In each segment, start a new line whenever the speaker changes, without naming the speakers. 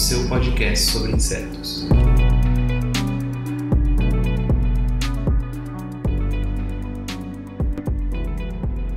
seu podcast sobre insetos.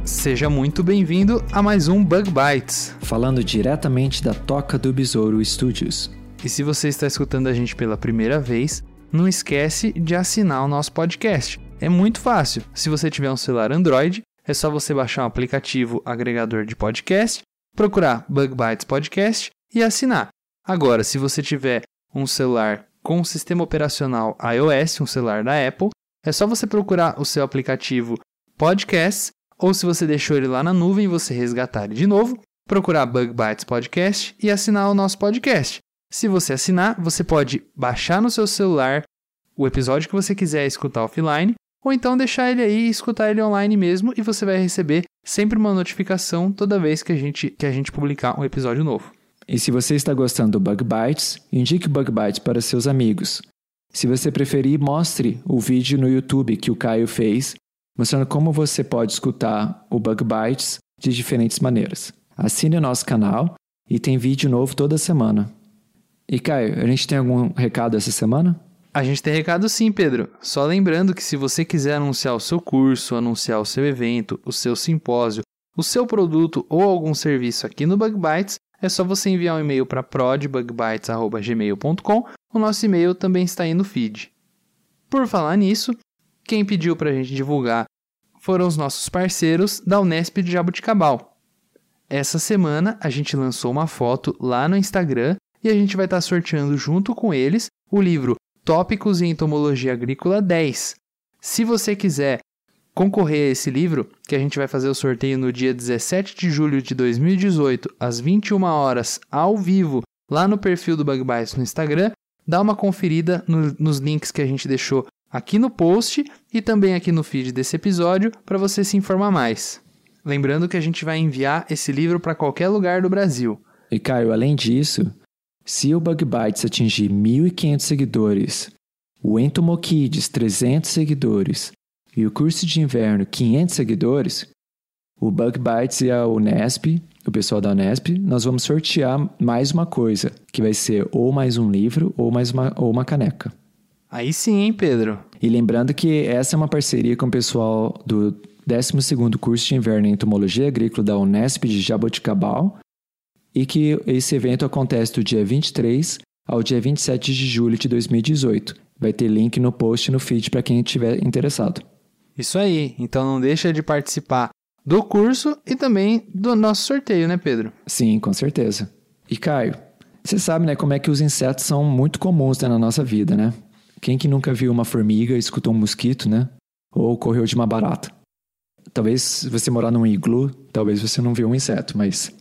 Seja muito bem-vindo a mais um Bug Bites.
falando diretamente da Toca do Besouro Studios.
E se você está escutando a gente pela primeira vez, não esquece de assinar o nosso podcast. É muito fácil. Se você tiver um celular Android, é só você baixar o aplicativo agregador de podcast, procurar Bug Bites Podcast e assinar. Agora, se você tiver um celular com um sistema operacional iOS, um celular da Apple, é só você procurar o seu aplicativo Podcasts, ou se você deixou ele lá na nuvem, você resgatar ele de novo, procurar Bug Bites Podcast e assinar o nosso podcast. Se você assinar, você pode baixar no seu celular o episódio que você quiser escutar offline, ou então deixar ele aí e escutar ele online mesmo, e você vai receber sempre uma notificação toda vez que a gente, que a gente publicar um episódio novo.
E se você está gostando do Bug Bites, indique o Bug Bites para seus amigos. Se você preferir, mostre o vídeo no YouTube que o Caio fez, mostrando como você pode escutar o Bug Bites de diferentes maneiras. Assine o nosso canal e tem vídeo novo toda semana. E Caio, a gente tem algum recado essa semana?
A gente tem recado sim, Pedro. Só lembrando que se você quiser anunciar o seu curso, anunciar o seu evento, o seu simpósio, o seu produto ou algum serviço aqui no Bug Bites, é só você enviar um e-mail para prodbugbites.gmail.com. O nosso e-mail também está aí no feed. Por falar nisso, quem pediu para a gente divulgar foram os nossos parceiros da Unesp de Jabuticabal. Essa semana a gente lançou uma foto lá no Instagram e a gente vai estar sorteando junto com eles o livro Tópicos em Entomologia Agrícola 10. Se você quiser concorrer a esse livro, que a gente vai fazer o sorteio no dia 17 de julho de 2018, às 21 horas, ao vivo, lá no perfil do Bug Bites no Instagram, dá uma conferida no- nos links que a gente deixou aqui no post e também aqui no feed desse episódio para você se informar mais. Lembrando que a gente vai enviar esse livro para qualquer lugar do Brasil.
E Caio, além disso, se o Bug Bites atingir 1.500 seguidores, o Entomokids 300 seguidores e o curso de inverno 500 seguidores, o Bug Bites e a Unesp, o pessoal da Unesp, nós vamos sortear mais uma coisa, que vai ser ou mais um livro ou mais uma, ou uma caneca.
Aí sim, hein, Pedro?
E lembrando que essa é uma parceria com o pessoal do 12º curso de inverno em entomologia agrícola da Unesp de Jaboticabal e que esse evento acontece do dia 23 ao dia 27 de julho de 2018. Vai ter link no post e no feed para quem estiver interessado.
Isso aí. Então não deixa de participar do curso e também do nosso sorteio, né, Pedro?
Sim, com certeza. E Caio, você sabe, né, como é que os insetos são muito comuns né, na nossa vida, né? Quem que nunca viu uma formiga, escutou um mosquito, né? Ou correu de uma barata? Talvez você morar num iglu, talvez você não viu um inseto, mas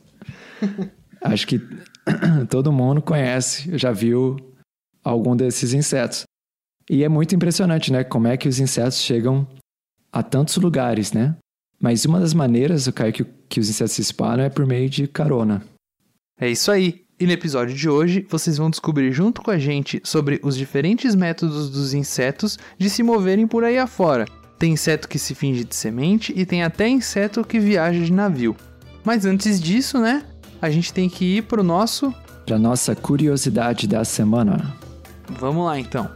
acho que todo mundo conhece, já viu algum desses insetos. E é muito impressionante, né? Como é que os insetos chegam a tantos lugares, né? Mas uma das maneiras, Caio, que, que os insetos se espalham é por meio de carona.
É isso aí. E no episódio de hoje, vocês vão descobrir junto com a gente sobre os diferentes métodos dos insetos de se moverem por aí afora. Tem inseto que se finge de semente e tem até inseto que viaja de navio. Mas antes disso, né? A gente tem que ir pro nosso.
Para nossa curiosidade da semana.
Vamos lá então.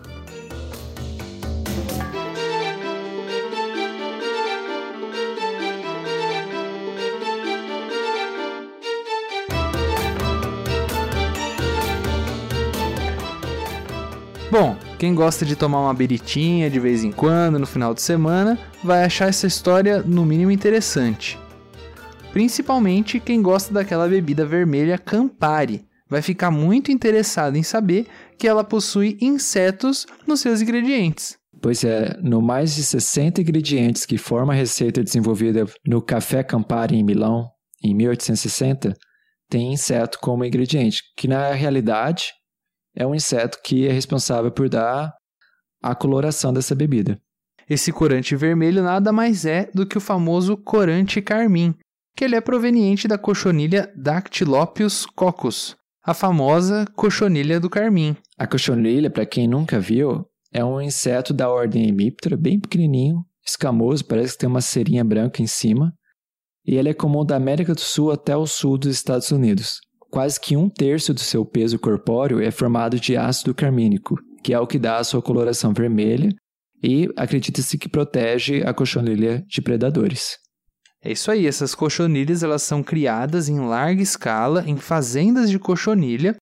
Bom, quem gosta de tomar uma biritinha de vez em quando no final de semana vai achar essa história no mínimo interessante. Principalmente quem gosta daquela bebida vermelha Campari, vai ficar muito interessado em saber que ela possui insetos nos seus ingredientes.
Pois é, no mais de 60 ingredientes que formam a receita desenvolvida no Café Campari em Milão, em 1860, tem inseto como ingrediente, que na realidade é um inseto que é responsável por dar a coloração dessa bebida.
Esse corante vermelho nada mais é do que o famoso corante carmim, que ele é proveniente da cochonilha Dactylopius coccus, a famosa cochonilha do carmim.
A cochonilha, para quem nunca viu, é um inseto da ordem Hemiptera, bem pequenininho, escamoso, parece que tem uma cerinha branca em cima, e ele é comum da América do Sul até o sul dos Estados Unidos. Quase que um terço do seu peso corpóreo é formado de ácido carmínico, que é o que dá a sua coloração vermelha e acredita-se que protege a cochonilha de predadores.
É isso aí, essas cochonilhas elas são criadas em larga escala em fazendas de cochonilha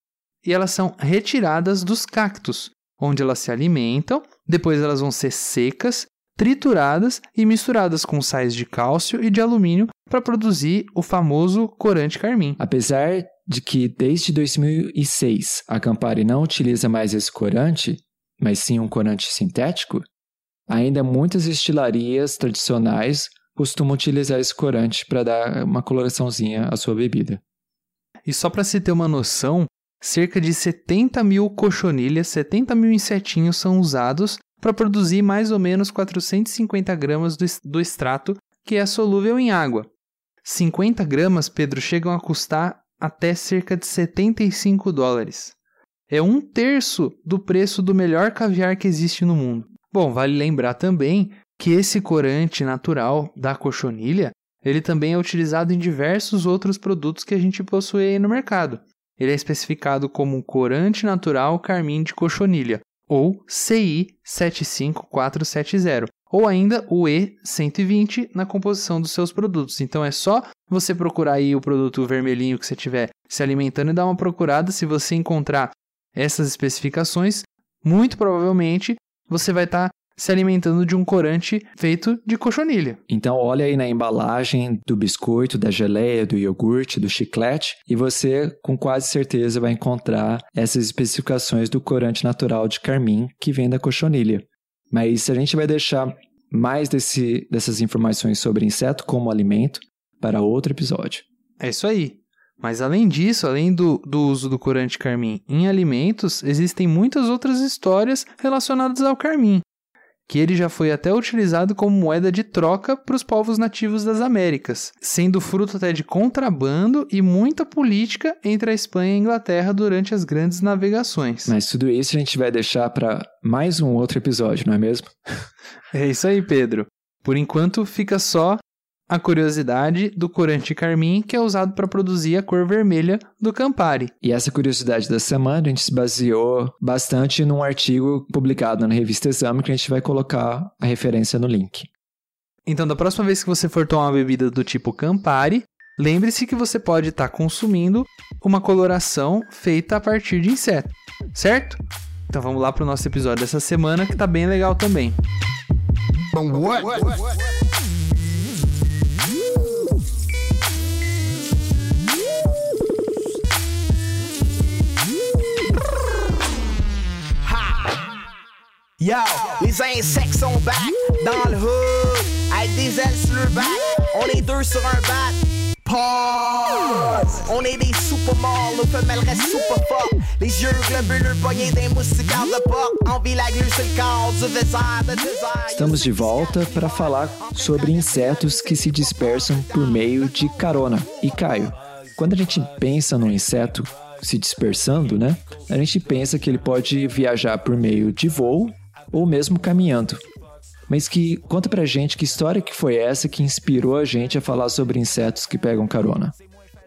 e elas são retiradas dos cactos, onde elas se alimentam, depois elas vão ser secas, trituradas e misturadas com sais de cálcio e de alumínio para produzir o famoso corante carmim.
Apesar de que desde 2006 a Campari não utiliza mais esse corante, mas sim um corante sintético, ainda muitas estilarias tradicionais costumam utilizar esse corante para dar uma coloraçãozinha à sua bebida.
E só para se ter uma noção, cerca de 70 mil cochonilhas, 70 mil insetinhos são usados para produzir mais ou menos 450 gramas do, do extrato que é solúvel em água. 50 gramas, Pedro, chegam a custar até cerca de 75 dólares. É um terço do preço do melhor caviar que existe no mundo. Bom, vale lembrar também que esse corante natural da cochonilha, ele também é utilizado em diversos outros produtos que a gente possui aí no mercado. Ele é especificado como corante natural carmim de cochonilha, ou CI 75470, ou ainda o E120 na composição dos seus produtos. Então é só você procurar aí o produto vermelhinho que você estiver se alimentando e dar uma procurada. Se você encontrar essas especificações, muito provavelmente você vai estar tá se alimentando de um corante feito de cochonilha.
Então olha aí na embalagem do biscoito, da geleia, do iogurte, do chiclete e você com quase certeza vai encontrar essas especificações do corante natural de carmim que vem da cochonilha. Mas a gente vai deixar mais desse, dessas informações sobre inseto como alimento para outro episódio.
É isso aí. Mas além disso, além do, do uso do corante carmim em alimentos, existem muitas outras histórias relacionadas ao carmim, que ele já foi até utilizado como moeda de troca para os povos nativos das Américas, sendo fruto até de contrabando e muita política entre a Espanha e a Inglaterra durante as grandes navegações.
Mas tudo isso a gente vai deixar para mais um outro episódio, não é mesmo?
é isso aí, Pedro. Por enquanto, fica só a curiosidade do corante carmim que é usado para produzir a cor vermelha do Campari.
E essa curiosidade da semana a gente se baseou bastante num artigo publicado na revista Exame que a gente vai colocar a referência no link.
Então, da próxima vez que você for tomar uma bebida do tipo Campari, lembre-se que você pode estar tá consumindo uma coloração feita a partir de inseto, certo? Então vamos lá para o nosso episódio dessa semana que está bem legal também. What? What? Yo, les insectes sont back dans le hood, avec des ailes sur le. On est deux sur un bat. Pause. On est des super morts, nos femelles restent super fortes. Les yeux globuleux de porte. Envie la sur le corps du désert de désert.
Estamos de volta para falar sobre insetos que se dispersam por meio de carona. E Caio, quando a gente pensa num inseto se dispersando, né? A gente pensa que ele pode viajar por meio de voo ou mesmo caminhando. Mas que conta pra gente que história que foi essa que inspirou a gente a falar sobre insetos que pegam carona.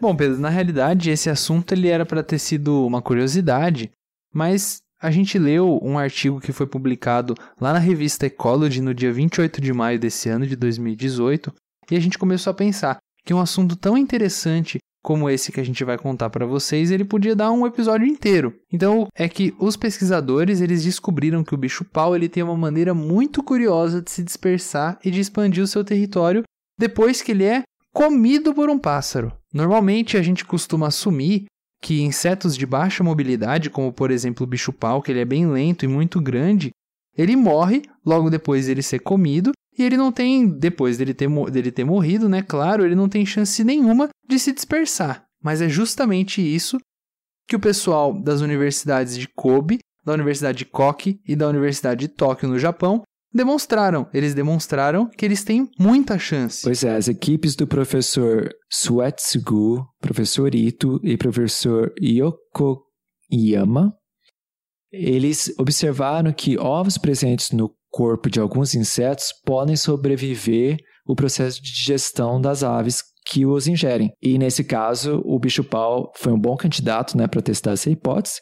Bom, Pedro, na realidade esse assunto ele era para ter sido uma curiosidade, mas a gente leu um artigo que foi publicado lá na revista Ecology no dia 28 de maio desse ano de 2018, e a gente começou a pensar que um assunto tão interessante como esse que a gente vai contar para vocês, ele podia dar um episódio inteiro. Então, é que os pesquisadores, eles descobriram que o bicho-pau, ele tem uma maneira muito curiosa de se dispersar e de expandir o seu território depois que ele é comido por um pássaro. Normalmente a gente costuma assumir que insetos de baixa mobilidade, como por exemplo o bicho-pau, que ele é bem lento e muito grande, ele morre logo depois dele ser comido e ele não tem, depois dele ter, dele ter morrido, né? Claro, ele não tem chance nenhuma de se dispersar. Mas é justamente isso que o pessoal das universidades de Kobe, da Universidade de Koki e da Universidade de Tóquio, no Japão, demonstraram. Eles demonstraram que eles têm muita chance.
Pois é, as equipes do professor Suetsugu, professor Ito e professor Yokoyama, eles observaram que ovos presentes no corpo de alguns insetos podem sobreviver o processo de digestão das aves que os ingerem. E nesse caso, o bicho-pau foi um bom candidato né, para testar essa hipótese,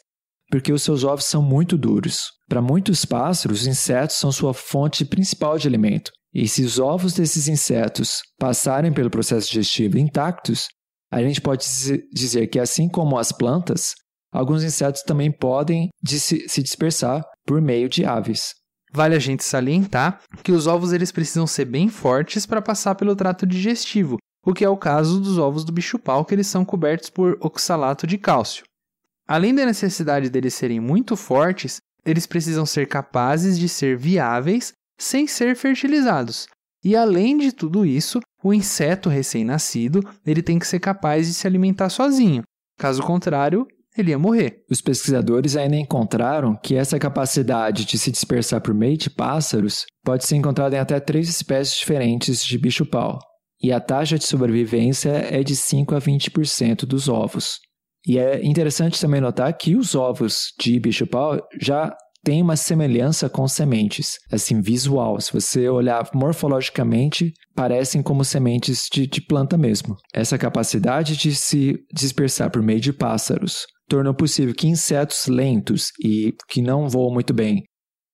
porque os seus ovos são muito duros. Para muitos pássaros, os insetos são sua fonte principal de alimento. E se os ovos desses insetos passarem pelo processo digestivo intactos, a gente pode dizer que, assim como as plantas, alguns insetos também podem se dispersar por meio de aves.
Vale a gente salientar que os ovos eles precisam ser bem fortes para passar pelo trato digestivo, o que é o caso dos ovos do bicho-pau, que eles são cobertos por oxalato de cálcio. Além da necessidade deles serem muito fortes, eles precisam ser capazes de ser viáveis sem ser fertilizados. E além de tudo isso, o inseto recém-nascido ele tem que ser capaz de se alimentar sozinho. Caso contrário, ele ia morrer.
Os pesquisadores ainda encontraram que essa capacidade de se dispersar por meio de pássaros pode ser encontrada em até três espécies diferentes de bicho-pau. E a taxa de sobrevivência é de 5 a 20% dos ovos. E é interessante também notar que os ovos de bicho-pau já têm uma semelhança com sementes, assim, visual. Se você olhar morfologicamente, parecem como sementes de, de planta mesmo. Essa capacidade de se dispersar por meio de pássaros tornou possível que insetos lentos e que não voam muito bem,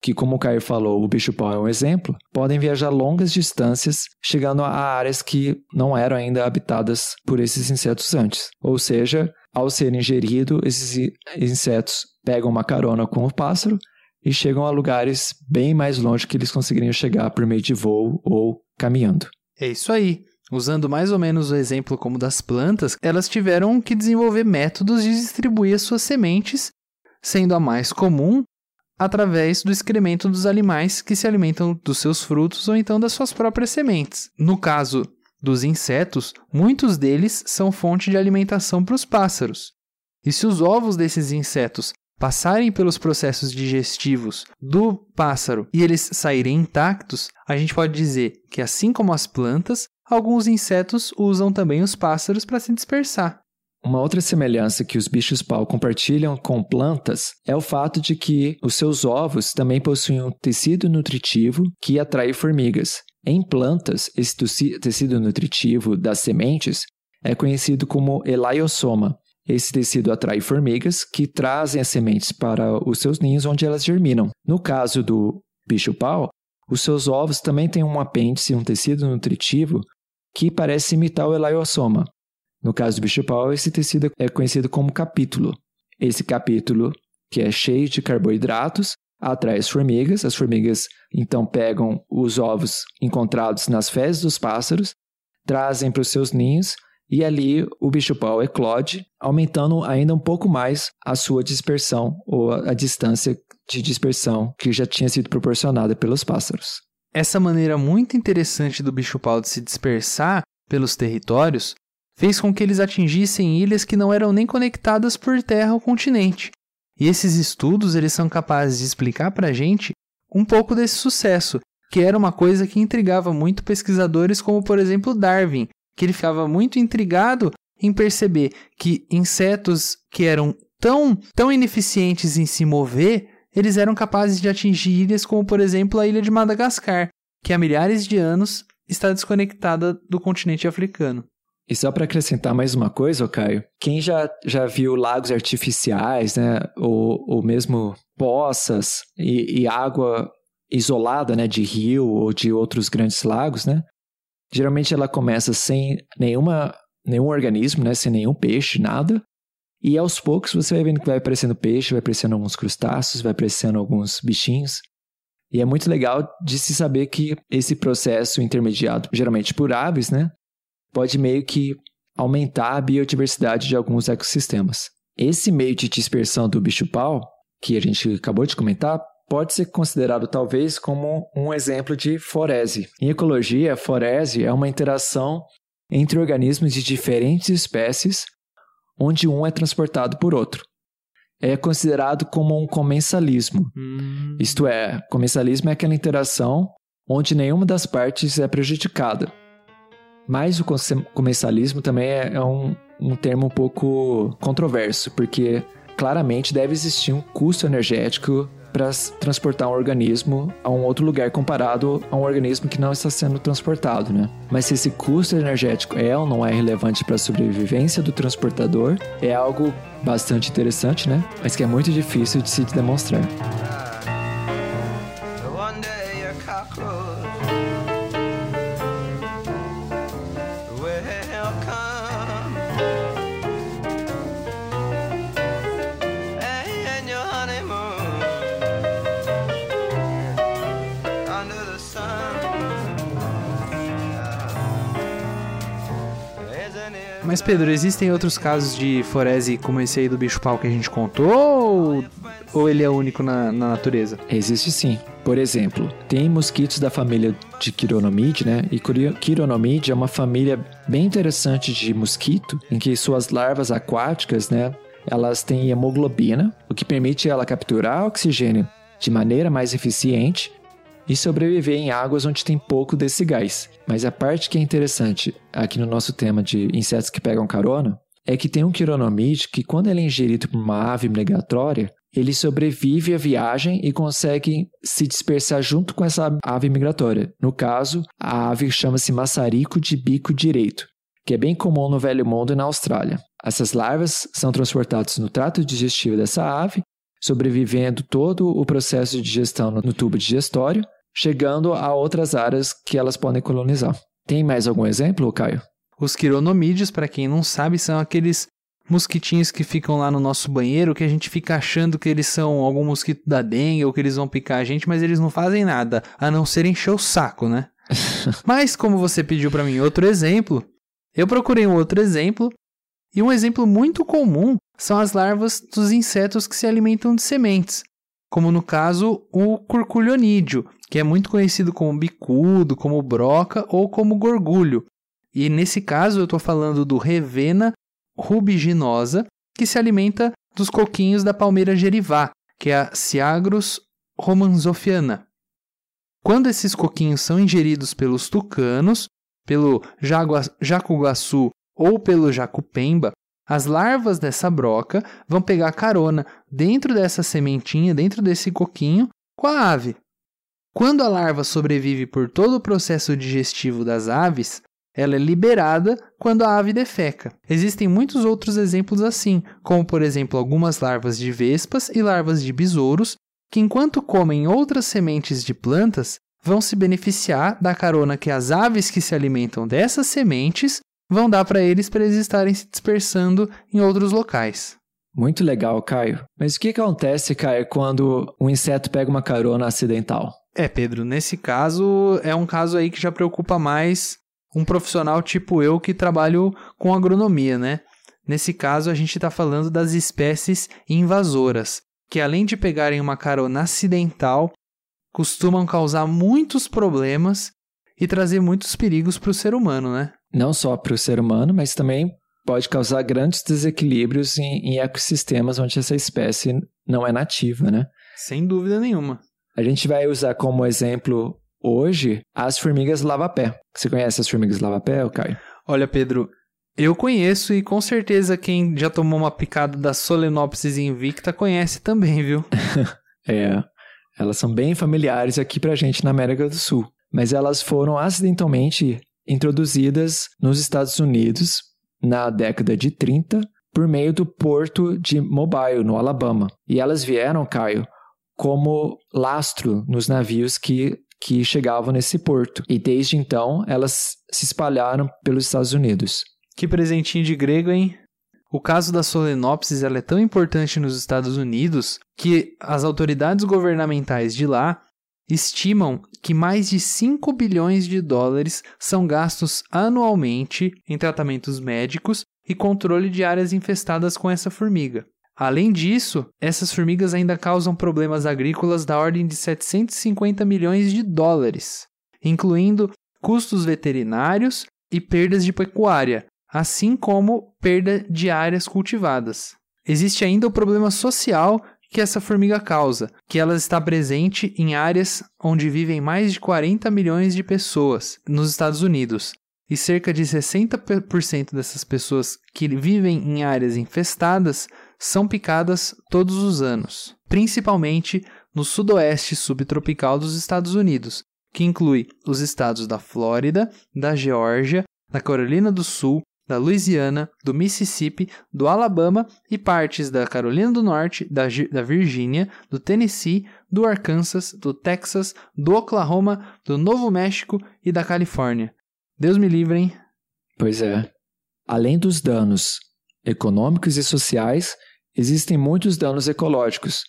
que como o Caio falou, o bicho-pau é um exemplo, podem viajar longas distâncias, chegando a áreas que não eram ainda habitadas por esses insetos antes. Ou seja, ao serem ingeridos, esses insetos pegam uma carona com o pássaro e chegam a lugares bem mais longe que eles conseguiriam chegar por meio de voo ou caminhando.
É isso aí. Usando mais ou menos o exemplo como das plantas, elas tiveram que desenvolver métodos de distribuir as suas sementes, sendo a mais comum através do excremento dos animais que se alimentam dos seus frutos ou então das suas próprias sementes. No caso dos insetos, muitos deles são fonte de alimentação para os pássaros. E se os ovos desses insetos passarem pelos processos digestivos do pássaro e eles saírem intactos, a gente pode dizer que, assim como as plantas, alguns insetos usam também os pássaros para se dispersar.
Uma outra semelhança que os bichos-pau compartilham com plantas é o fato de que os seus ovos também possuem um tecido nutritivo que atrai formigas. Em plantas, esse tecido nutritivo das sementes é conhecido como elaiosoma. Esse tecido atrai formigas que trazem as sementes para os seus ninhos onde elas germinam. No caso do bicho-pau, os seus ovos também têm um apêndice, um tecido nutritivo que parece imitar o elaiosoma. No caso do bicho-pau, esse tecido é conhecido como capítulo. Esse capítulo, que é cheio de carboidratos, atrai as formigas. As formigas então pegam os ovos encontrados nas fezes dos pássaros, trazem para os seus ninhos e ali o bicho-pau eclode, aumentando ainda um pouco mais a sua dispersão ou a distância de dispersão que já tinha sido proporcionada pelos pássaros.
Essa maneira muito interessante do bicho-pau de se dispersar pelos territórios fez com que eles atingissem ilhas que não eram nem conectadas por terra ao continente, e esses estudos eles são capazes de explicar para a gente um pouco desse sucesso, que era uma coisa que intrigava muito pesquisadores como, por exemplo, Darwin, que ele ficava muito intrigado em perceber que insetos que eram tão, tão ineficientes em se mover, eles eram capazes de atingir ilhas como, por exemplo, a ilha de Madagascar, que há milhares de anos está desconectada do continente africano.
E só para acrescentar mais uma coisa, Caio, quem já, já viu lagos artificiais, né, ou, ou mesmo poças e, e água isolada, né, de rio ou de outros grandes lagos, né, geralmente ela começa sem nenhuma, nenhum organismo, né, sem nenhum peixe, nada, e aos poucos você vai vendo que vai aparecendo peixe, vai aparecendo alguns crustáceos, vai aparecendo alguns bichinhos. E é muito legal de se saber que esse processo intermediado, geralmente por aves, né, pode meio que aumentar a biodiversidade de alguns ecossistemas. Esse meio de dispersão do bicho-pau, que a gente acabou de comentar, pode ser considerado talvez como um exemplo de forese. Em ecologia, forese é uma interação entre organismos de diferentes espécies, onde um é transportado por outro. É considerado como um comensalismo.
Hum.
Isto é, comensalismo é aquela interação onde nenhuma das partes é prejudicada. Mas o comensalismo também é, é um, um termo um pouco controverso, porque claramente deve existir um custo energético para transportar um organismo a um outro lugar comparado a um organismo que não está sendo transportado, né? Mas se esse custo energético é ou não é relevante para a sobrevivência do transportador, é algo bastante interessante, né? Mas que é muito difícil de se demonstrar.
Mas Pedro, existem outros casos de forese como esse aí do bicho-pau que a gente contou? Ou, ou ele é único na, na natureza?
Existe sim. Por exemplo, tem mosquitos da família de Chironomide, né? E Chiro- Chironomide é uma família bem interessante de mosquito, em que suas larvas aquáticas, né? Elas têm hemoglobina, o que permite ela capturar oxigênio de maneira mais eficiente e sobreviver em águas onde tem pouco desse gás. Mas a parte que é interessante aqui no nosso tema de insetos que pegam carona é que tem um quironomide que, quando ele é ingerido por uma ave migratória, ele sobrevive à viagem e consegue se dispersar junto com essa ave migratória. No caso, a ave chama-se maçarico de bico direito, que é bem comum no Velho Mundo e na Austrália. Essas larvas são transportadas no trato digestivo dessa ave, sobrevivendo todo o processo de digestão no no tubo digestório, chegando a outras áreas que elas podem colonizar. Tem mais algum exemplo, Caio?
Os quironomídeos, para quem não sabe, são aqueles mosquitinhos que ficam lá no nosso banheiro que a gente fica achando que eles são algum mosquito da dengue ou que eles vão picar a gente, mas eles não fazem nada, a não ser encher o saco, né? mas como você pediu para mim outro exemplo, eu procurei um outro exemplo e um exemplo muito comum são as larvas dos insetos que se alimentam de sementes, como no caso o curculionídeo, que é muito conhecido como bicudo, como broca ou como gorgulho. E nesse caso eu estou falando do Revena rubiginosa, que se alimenta dos coquinhos da palmeira gerivá, que é a Ciagrus romanzofiana. Quando esses coquinhos são ingeridos pelos tucanos, pelo jacuguaçu ou pelo jacupemba, as larvas dessa broca vão pegar carona dentro dessa sementinha, dentro desse coquinho, com a ave. Quando a larva sobrevive por todo o processo digestivo das aves, ela é liberada quando a ave defeca. Existem muitos outros exemplos assim, como por exemplo algumas larvas de vespas e larvas de besouros, que enquanto comem outras sementes de plantas, vão se beneficiar da carona que as aves que se alimentam dessas sementes vão dar para eles para eles estarem se dispersando em outros locais.
Muito legal, Caio. Mas o que acontece, Caio, quando um inseto pega uma carona acidental?
É, Pedro, nesse caso é um caso aí que já preocupa mais um profissional tipo eu que trabalho com agronomia, né? Nesse caso, a gente está falando das espécies invasoras, que além de pegarem uma carona acidental, costumam causar muitos problemas e trazer muitos perigos para o ser humano, né?
Não só para o ser humano, mas também pode causar grandes desequilíbrios em, em ecossistemas onde essa espécie não é nativa, né?
Sem dúvida nenhuma.
A gente vai usar como exemplo hoje as formigas lava-pé. Você conhece as formigas lava-pé, Caio?
Olha, Pedro, eu conheço e com certeza quem já tomou uma picada da Solenopsis invicta conhece também, viu?
É, elas são bem familiares aqui pra gente na América do Sul. Mas elas foram acidentalmente introduzidas nos Estados Unidos na década de 30 por meio do porto de Mobile, no Alabama. E elas vieram, Caio, como lastro nos navios que, que chegavam nesse porto. E desde então elas se espalharam pelos Estados Unidos.
Que presentinho de grego, hein? O caso da Solenopsis é tão importante nos Estados Unidos que as autoridades governamentais de lá estimam que mais de 5 bilhões de dólares são gastos anualmente em tratamentos médicos e controle de áreas infestadas com essa formiga. Além disso, essas formigas ainda causam problemas agrícolas da ordem de 750 milhões de dólares, incluindo custos veterinários e perdas de pecuária, assim como perda de áreas cultivadas. Existe ainda o problema social que essa formiga causa, que ela está presente em áreas onde vivem mais de 40 milhões de pessoas nos Estados Unidos. E cerca de 60% dessas pessoas que vivem em áreas infestadas são picadas todos os anos, principalmente no sudoeste subtropical dos Estados Unidos, que inclui os estados da Flórida, da Geórgia, da Carolina do Sul, da Louisiana, do Mississippi, do Alabama e partes da Carolina do Norte, da, da Virgínia, do Tennessee, do Arkansas, do Texas, do Oklahoma, do Novo México e da Califórnia. Deus me livre, hein?
Pois é. Além dos danos econômicos e sociais, existem muitos danos ecológicos,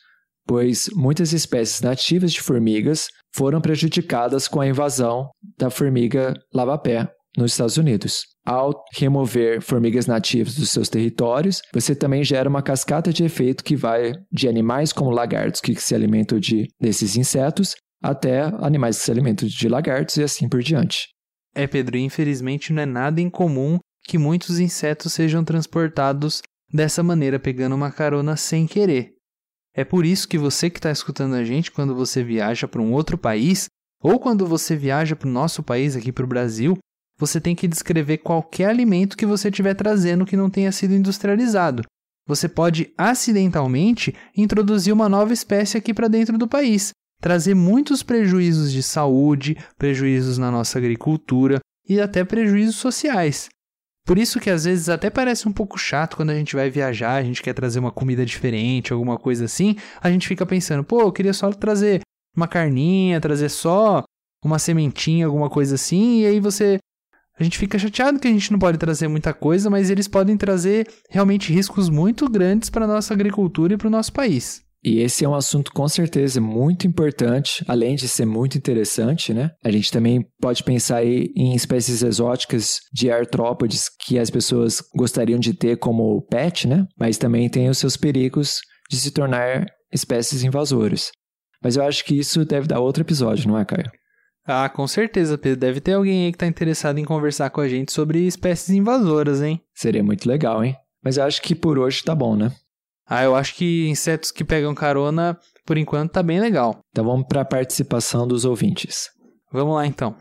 pois muitas espécies nativas de formigas foram prejudicadas com a invasão da formiga lava-pé nos Estados Unidos. Ao remover formigas nativas dos seus territórios, você também gera uma cascata de efeito que vai de animais como lagartos que se alimentam de, desses insetos até animais que se alimentam de lagartos e assim por diante.
É, Pedro, infelizmente não é nada incomum que muitos insetos sejam transportados dessa maneira, pegando uma carona sem querer. É por isso que você que está escutando a gente, quando você viaja para um outro país, ou quando você viaja para o nosso país, aqui para o Brasil, você tem que descrever qualquer alimento que você estiver trazendo que não tenha sido industrializado. Você pode acidentalmente introduzir uma nova espécie aqui para dentro do país, trazer muitos prejuízos de saúde, prejuízos na nossa agricultura e até prejuízos sociais. Por isso que às vezes até parece um pouco chato quando a gente vai viajar, a gente quer trazer uma comida diferente, alguma coisa assim, a gente fica pensando, pô, eu queria só trazer uma carninha, trazer só uma sementinha, alguma coisa assim, e aí você a gente fica chateado que a gente não pode trazer muita coisa, mas eles podem trazer realmente riscos muito grandes para a nossa agricultura e para o nosso país.
E esse é um assunto com certeza muito importante, além de ser muito interessante, né? A gente também pode pensar aí em espécies exóticas de artrópodes que as pessoas gostariam de ter como pet, né? Mas também tem os seus perigos de se tornar espécies invasoras. Mas eu acho que isso deve dar outro episódio, não é, Caio?
Ah, com certeza, Pedro. Deve ter alguém aí que está interessado em conversar com a gente sobre espécies invasoras, hein?
Seria muito legal, hein? Mas eu acho que por hoje tá bom, né?
Ah, eu acho que insetos que pegam carona, por enquanto, tá bem legal.
Então vamos para a participação dos ouvintes.
Vamos lá, então.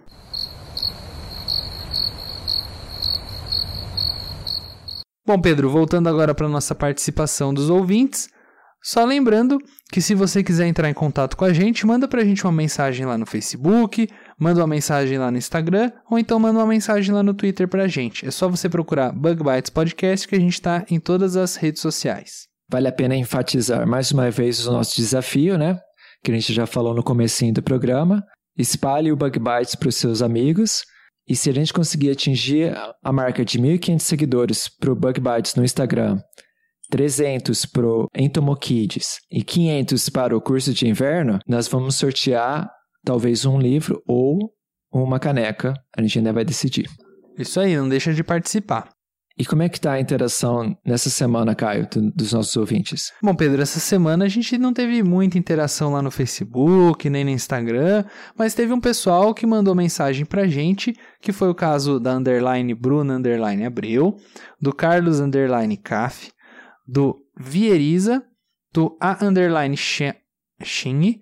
Bom, Pedro, voltando agora para nossa participação dos ouvintes, só lembrando que se você quiser entrar em contato com a gente, manda pra gente uma mensagem lá no Facebook, manda uma mensagem lá no Instagram, ou então manda uma mensagem lá no Twitter pra gente. É só você procurar Bug Bites Podcast que a gente tá em todas as redes sociais.
Vale a pena enfatizar mais uma vez o nosso desafio, né? Que a gente já falou no comecinho do programa. Espalhe o Bug Bites para os seus amigos. E se a gente conseguir atingir a marca de 1.500 seguidores para o Bug Bites no Instagram 300 para o Entomokids e 500 para o curso de inverno, nós vamos sortear talvez um livro ou uma caneca. A gente ainda vai decidir.
Isso aí, não deixa de participar.
E como é que tá a interação nessa semana, Caio, dos nossos ouvintes?
Bom, Pedro, essa semana a gente não teve muita interação lá no Facebook, nem no Instagram, mas teve um pessoal que mandou mensagem pra gente, que foi o caso da underline Bruna underline Abreu, do Carlos underline Caf, do Vieriza, do A Underline Xing,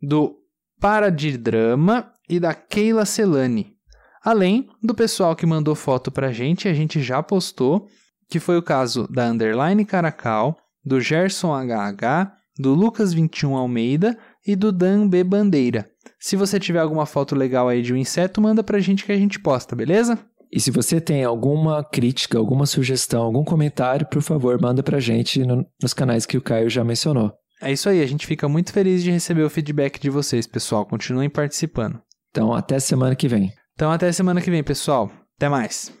do Paradidrama e da Keila Celani. Além do pessoal que mandou foto pra gente, a gente já postou, que foi o caso da Underline Caracal, do Gerson HH, do Lucas 21 Almeida e do Dan B Bandeira. Se você tiver alguma foto legal aí de um inseto, manda pra gente que a gente posta, beleza?
E se você tem alguma crítica, alguma sugestão, algum comentário, por favor, manda pra gente no, nos canais que o Caio já mencionou.
É isso aí, a gente fica muito feliz de receber o feedback de vocês, pessoal. Continuem participando.
Então, até semana que vem.
Então, até semana que vem, pessoal. Até mais.